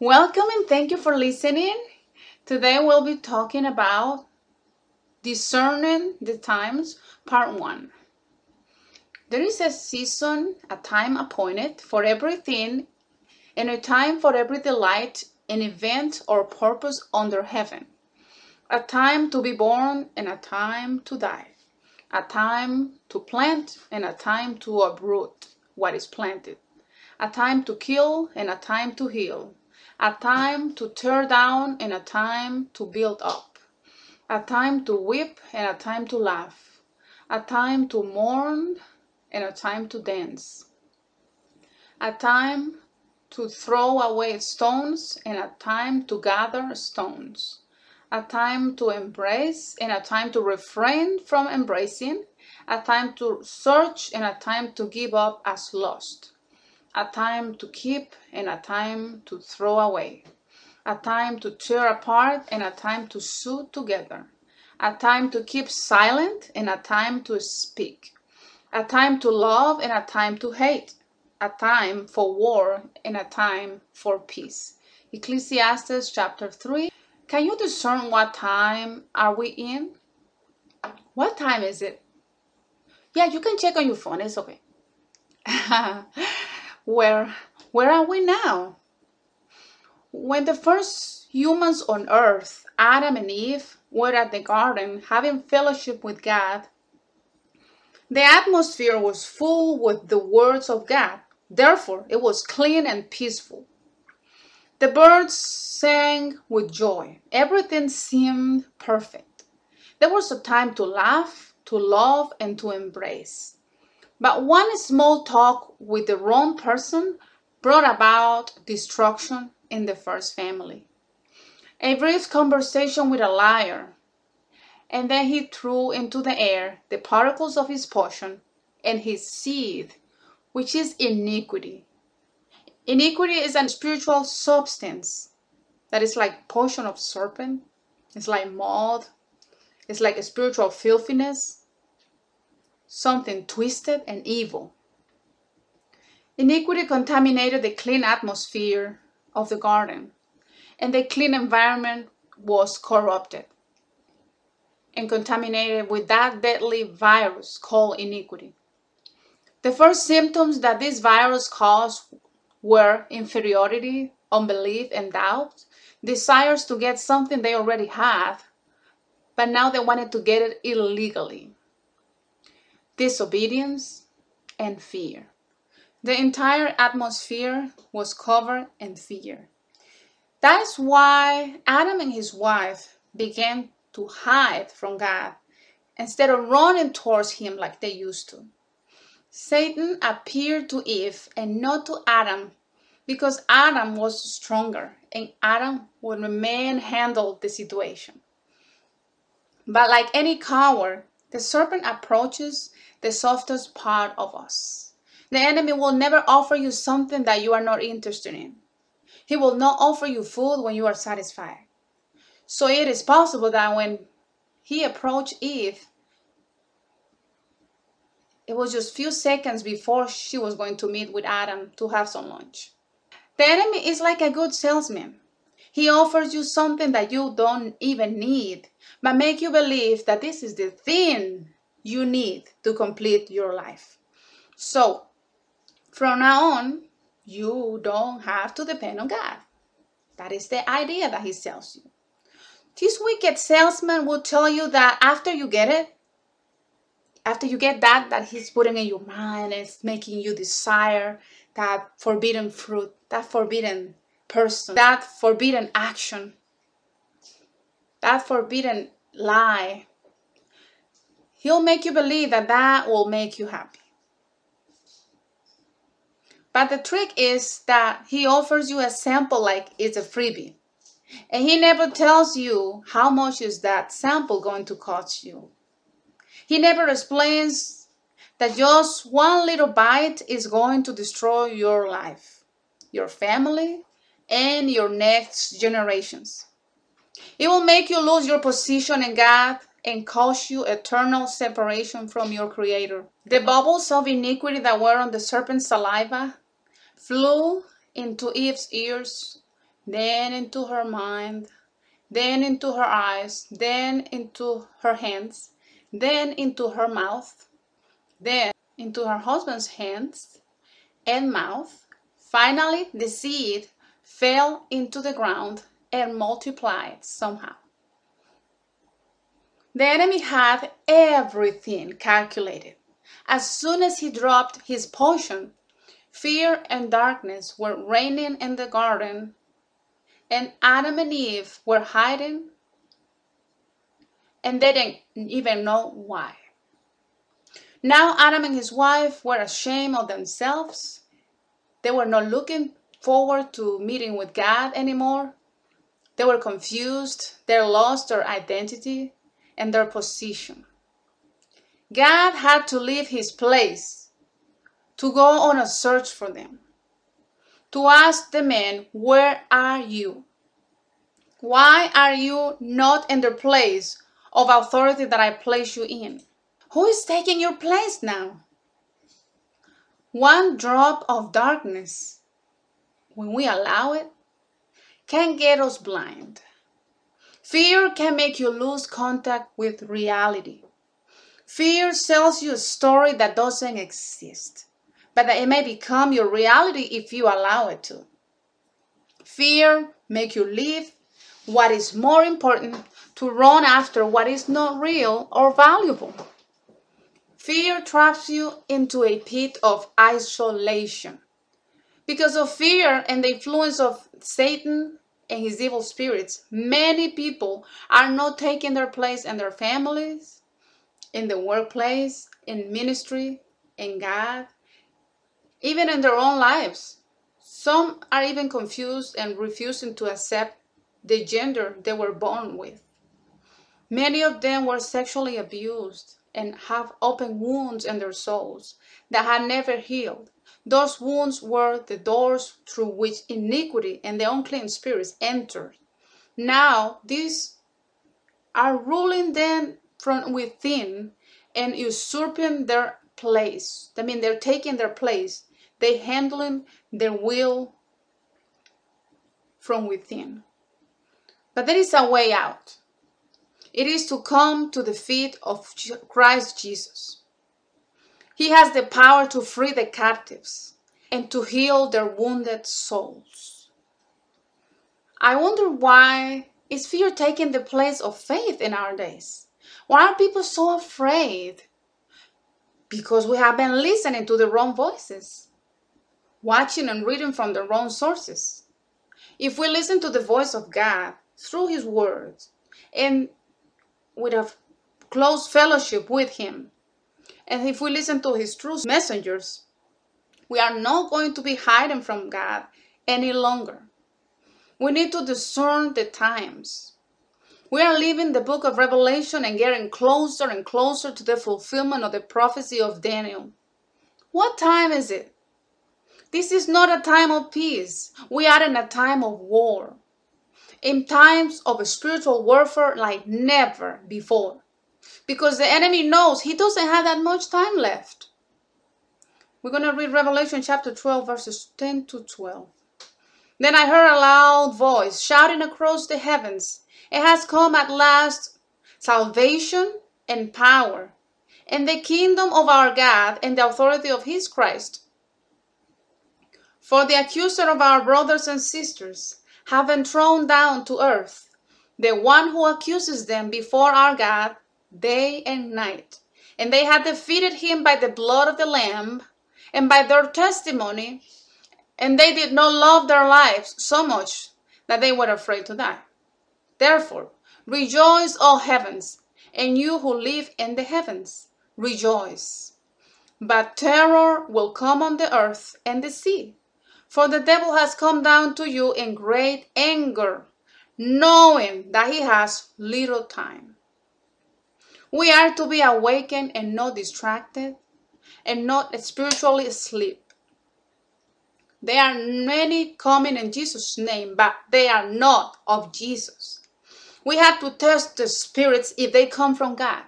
Welcome and thank you for listening. Today we'll be talking about discerning the times, part one. There is a season, a time appointed for everything, and a time for every delight, an event or purpose under heaven. A time to be born and a time to die. A time to plant and a time to uproot what is planted. A time to kill and a time to heal a time to tear down and a time to build up, a time to weep and a time to laugh, a time to mourn and a time to dance, a time to throw away stones and a time to gather stones, a time to embrace and a time to refrain from embracing, a time to search and a time to give up as lost a time to keep and a time to throw away, a time to tear apart and a time to sew together, a time to keep silent and a time to speak, a time to love and a time to hate, a time for war and a time for peace. Ecclesiastes chapter 3. Can you discern what time are we in? What time is it? Yeah, you can check on your phone. It's okay. where where are we now? When the first humans on earth, Adam and Eve, were at the garden having fellowship with God, the atmosphere was full with the words of God. Therefore, it was clean and peaceful. The birds sang with joy. Everything seemed perfect. There was a time to laugh, to love, and to embrace. But one small talk with the wrong person brought about destruction in the first family. A brief conversation with a liar, and then he threw into the air the particles of his potion and his seed, which is iniquity. Iniquity is a spiritual substance that is like potion of serpent. It's like mold. It's like a spiritual filthiness something twisted and evil. Iniquity contaminated the clean atmosphere of the garden, and the clean environment was corrupted and contaminated with that deadly virus called iniquity. The first symptoms that this virus caused were inferiority, unbelief, and doubt, desires to get something they already had, but now they wanted to get it illegally disobedience, and fear. The entire atmosphere was covered in fear. That's why Adam and his wife began to hide from God instead of running towards him like they used to. Satan appeared to Eve and not to Adam because Adam was stronger and Adam would remain handle the situation. But like any coward, the serpent approaches the softest part of us. The enemy will never offer you something that you are not interested in. He will not offer you food when you are satisfied. So it is possible that when he approached Eve, it was just few seconds before she was going to meet with Adam to have some lunch. The enemy is like a good salesman. He offers you something that you don't even need, but make you believe that this is the thing you need to complete your life. So, from now on, you don't have to depend on God. That is the idea that He sells you. This wicked salesman will tell you that after you get it, after you get that, that He's putting in your mind, it's making you desire that forbidden fruit, that forbidden person, that forbidden action, that forbidden lie, He'll make you believe that that will make you happy. But the trick is that he offers you a sample like it's a freebie. And he never tells you how much is that sample going to cost you. He never explains that just one little bite is going to destroy your life, your family, and your next generations. It will make you lose your position in God and cause you eternal separation from your Creator. The bubbles of iniquity that were on the serpent's saliva flew into Eve's ears, then into her mind, then into her eyes, then into her hands, then into her mouth, then into her husband's hands and mouth. Finally, the seed fell into the ground and multiplied somehow. The enemy had everything calculated. As soon as he dropped his potion, fear and darkness were reigning in the garden, and Adam and Eve were hiding, and they didn't even know why. Now, Adam and his wife were ashamed of themselves. They were not looking forward to meeting with God anymore. They were confused. They lost their identity and their position. God had to leave his place to go on a search for them, to ask the men, Where are you? Why are you not in the place of authority that I place you in? Who is taking your place now? One drop of darkness, when we allow it, can get us blind. Fear can make you lose contact with reality. Fear sells you a story that doesn't exist, but that it may become your reality if you allow it to. Fear make you leave what is more important to run after what is not real or valuable. Fear traps you into a pit of isolation. Because of fear and the influence of Satan and his evil spirits, many people are not taking their place in their families, in the workplace, in ministry, in God, even in their own lives. Some are even confused and refusing to accept the gender they were born with. Many of them were sexually abused and have open wounds in their souls that had never healed. Those wounds were the doors through which iniquity and the unclean spirits entered. Now these are ruling them from within and usurping their place. I mean, they're taking their place. They handling their will from within. But there is a way out. It is to come to the feet of Christ Jesus. He has the power to free the captives and to heal their wounded souls. I wonder why is fear taking the place of faith in our days? Why are people so afraid? Because we have been listening to the wrong voices, watching and reading from the wrong sources. If we listen to the voice of God through His words and with a close fellowship with Him. And if we listen to His true messengers, we are not going to be hiding from God any longer. We need to discern the times. We are leaving the book of Revelation and getting closer and closer to the fulfillment of the prophecy of Daniel. What time is it? This is not a time of peace. We are in a time of war in times of spiritual warfare like never before. Because the enemy knows he doesn't have that much time left. We're going to read Revelation chapter 12, verses 10 to 12. Then I heard a loud voice shouting across the heavens, It has come at last salvation and power, and the kingdom of our God and the authority of his Christ. For the accuser of our brothers and sisters have been thrown down to earth, the one who accuses them before our God day and night. And they had defeated him by the blood of the Lamb and by their testimony, and they did not love their lives so much that they were afraid to die. Therefore, rejoice, O heavens, and you who live in the heavens, rejoice. But terror will come on the earth and the sea for the devil has come down to you in great anger, knowing that he has little time. We are to be awakened and not distracted, and not spiritually asleep. There are many coming in Jesus' name, but they are not of Jesus. We have to test the spirits if they come from God.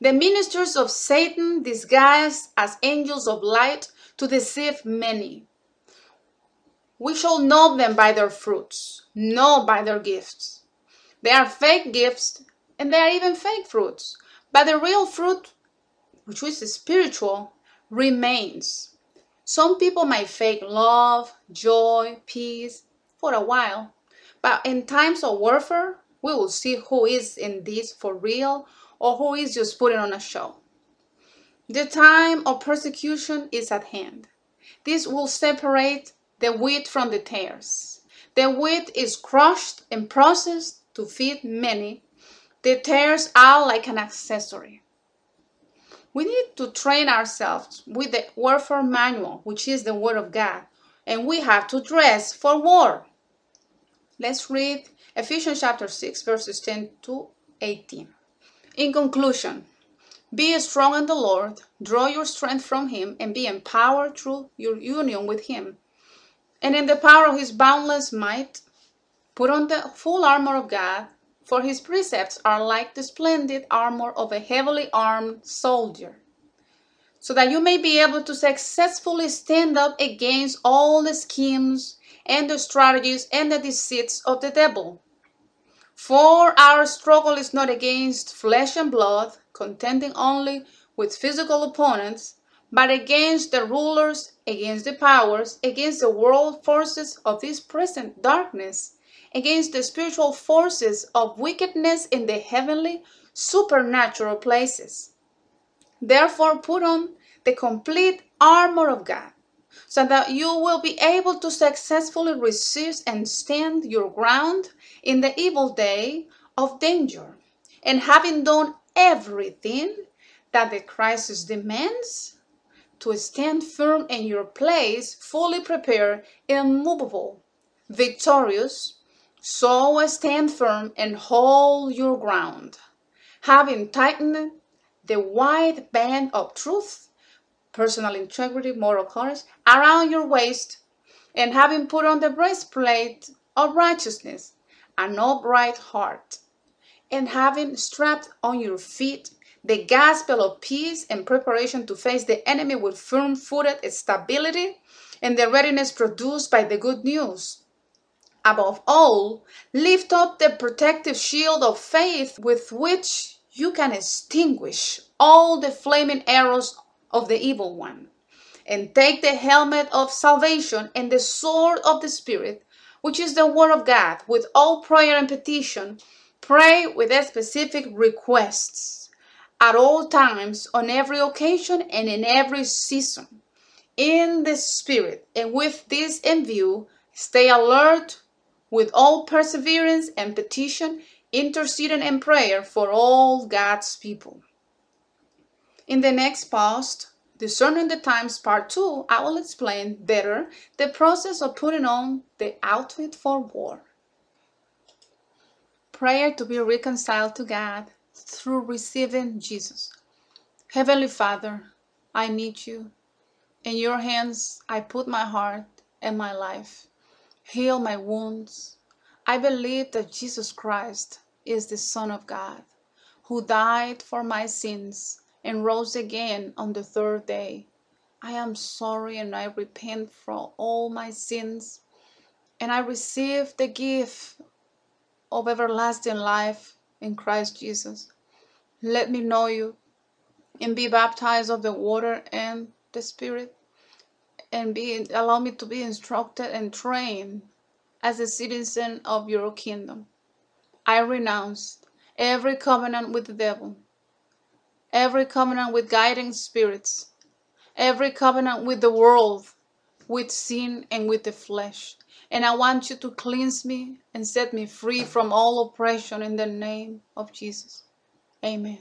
The ministers of Satan disguised as angels of light to deceive many. we shall know them by their fruits, not by their gifts. They are fake gifts and they are even fake fruits, but the real fruit, which is spiritual, remains. Some people might fake love, joy, peace for a while, but in times of warfare, we will see who is in this for real or who is just putting on a show. The time of persecution is at hand. This will separate the wheat from the tares. The wheat is crushed and processed to feed many. The tares are like an accessory. We need to train ourselves with the warfare manual, which is the Word of God, and we have to dress for war. Let's read Ephesians chapter 6, verses 10 to 18. In conclusion, be strong in the Lord, draw your strength from Him, and be empowered through your union with Him. And in the power of His boundless might, put on the full armor of God, for His precepts are like the splendid armor of a heavily armed soldier, so that you may be able to successfully stand up against all the schemes and the strategies and the deceits of the devil. For our struggle is not against flesh and blood, contending only with physical opponents, but against the rulers, against the powers, against the world forces of this present darkness, against the spiritual forces of wickedness in the heavenly, supernatural places. Therefore, put on the complete armor of God, so that you will be able to successfully resist and stand your ground in the evil day of danger. And having done everything that the crisis demands to stand firm in your place, fully prepared, immovable, victorious. So stand firm and hold your ground, having tightened the wide band of truth, personal integrity, moral courage around your waist, and having put on the breastplate of righteousness, an upright heart and having strapped on your feet the gospel of peace and preparation to face the enemy with firm footed stability and the readiness produced by the good news. Above all, lift up the protective shield of faith with which you can extinguish all the flaming arrows of the evil one. And take the helmet of salvation and the sword of the Spirit, which is the Word of God, with all prayer and petition Pray with specific requests at all times, on every occasion, and in every season. In the Spirit, and with this in view, stay alert with all perseverance and petition, interceding and prayer for all God's people. In the next post, Discerning the Times Part 2, I will explain better the process of putting on the outfit for war prayer to be reconciled to God through receiving Jesus. Heavenly Father, I need you. In your hands I put my heart and my life. Heal my wounds. I believe that Jesus Christ is the Son of God, who died for my sins and rose again on the third day. I am sorry and I repent for all my sins, and I receive the gift of everlasting life in Christ Jesus. Let me know you and be baptized of the water and the Spirit and be allow me to be instructed and trained as a citizen of your kingdom. I renounce every covenant with the devil, every covenant with guiding spirits, every covenant with the world, with sin and with the flesh. And I want you to cleanse me and set me free from all oppression in the name of Jesus. Amen.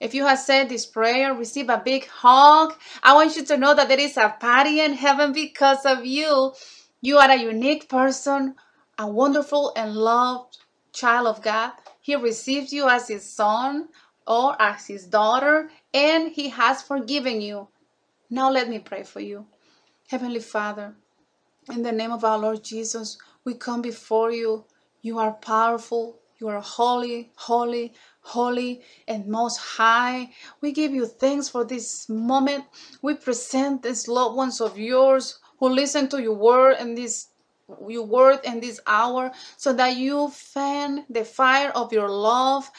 If you have said this prayer, receive a big hug. I want you to know that there is a party in heaven because of you. You are a unique person, a wonderful and loved child of God. He receives you as his son or as his daughter, and he has forgiven you. Now let me pray for you. Heavenly Father, in the name of our Lord Jesus, we come before you. You are powerful. You are holy, holy, holy, and most high. We give you thanks for this moment. We present these loved ones of yours who listen to your word in this your word in this hour so that you fan the fire of your love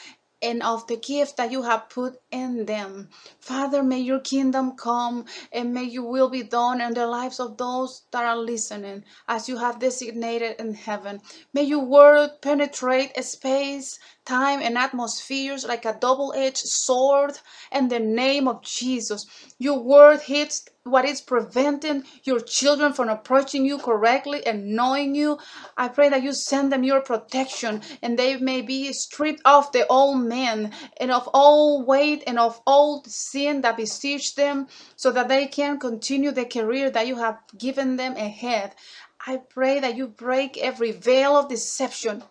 and of the gift that you have put in them. Father, may your kingdom come and may your will be done in the lives of those that are listening as you have designated in heaven. May your word penetrate space, time, and atmospheres like a double edged sword in the name of Jesus. Your word hits what is preventing your children from approaching you correctly and knowing you. I pray that you send them your protection and they may be stripped of the old man and of all weight and of all sin that besiege them so that they can continue the career that you have given them ahead. I pray that you break every veil of deception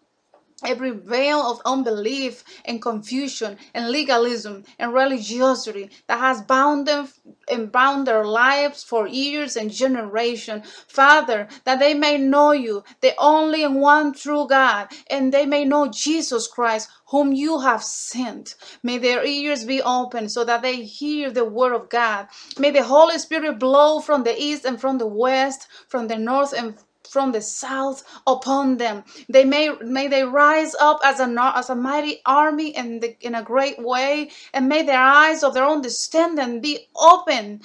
every veil of unbelief and confusion and legalism and religiosity that has bound them and bound their lives for years and generation. Father that they may know you the only one true god and they may know jesus christ whom you have sent. May their ears be open so that they hear the word of god. May the holy spirit blow from the east and from the west from the north and from the south upon them. They may may they rise up as a as a mighty army in the, in a great way, and may their eyes of their own understanding be open,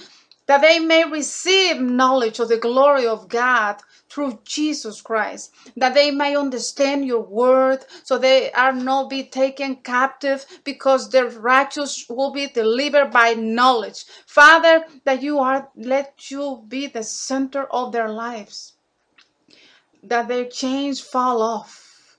that they may receive knowledge of the glory of God through Jesus Christ, that they may understand your word, so they are not be taken captive, because the righteous will be delivered by knowledge. Father, that you are let you be the center of their lives that their chains fall off,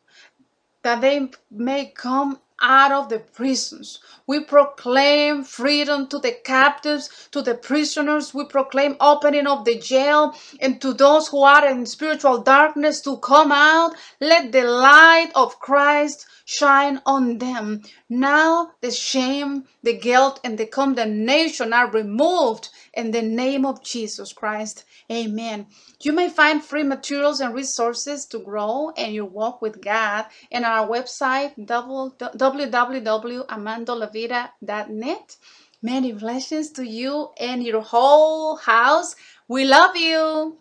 that they may come out of the prisons. We proclaim freedom to the captives, to the prisoners. We proclaim opening of the jail and to those who are in spiritual darkness to come out. Let the light of Christ shine on them. Now the shame, the guilt, and the condemnation are removed in the name of Jesus Christ. Amen. You may find free materials and resources to grow in your walk with God in our website www.amandolavida.net. Many blessings to you and your whole house. We love you.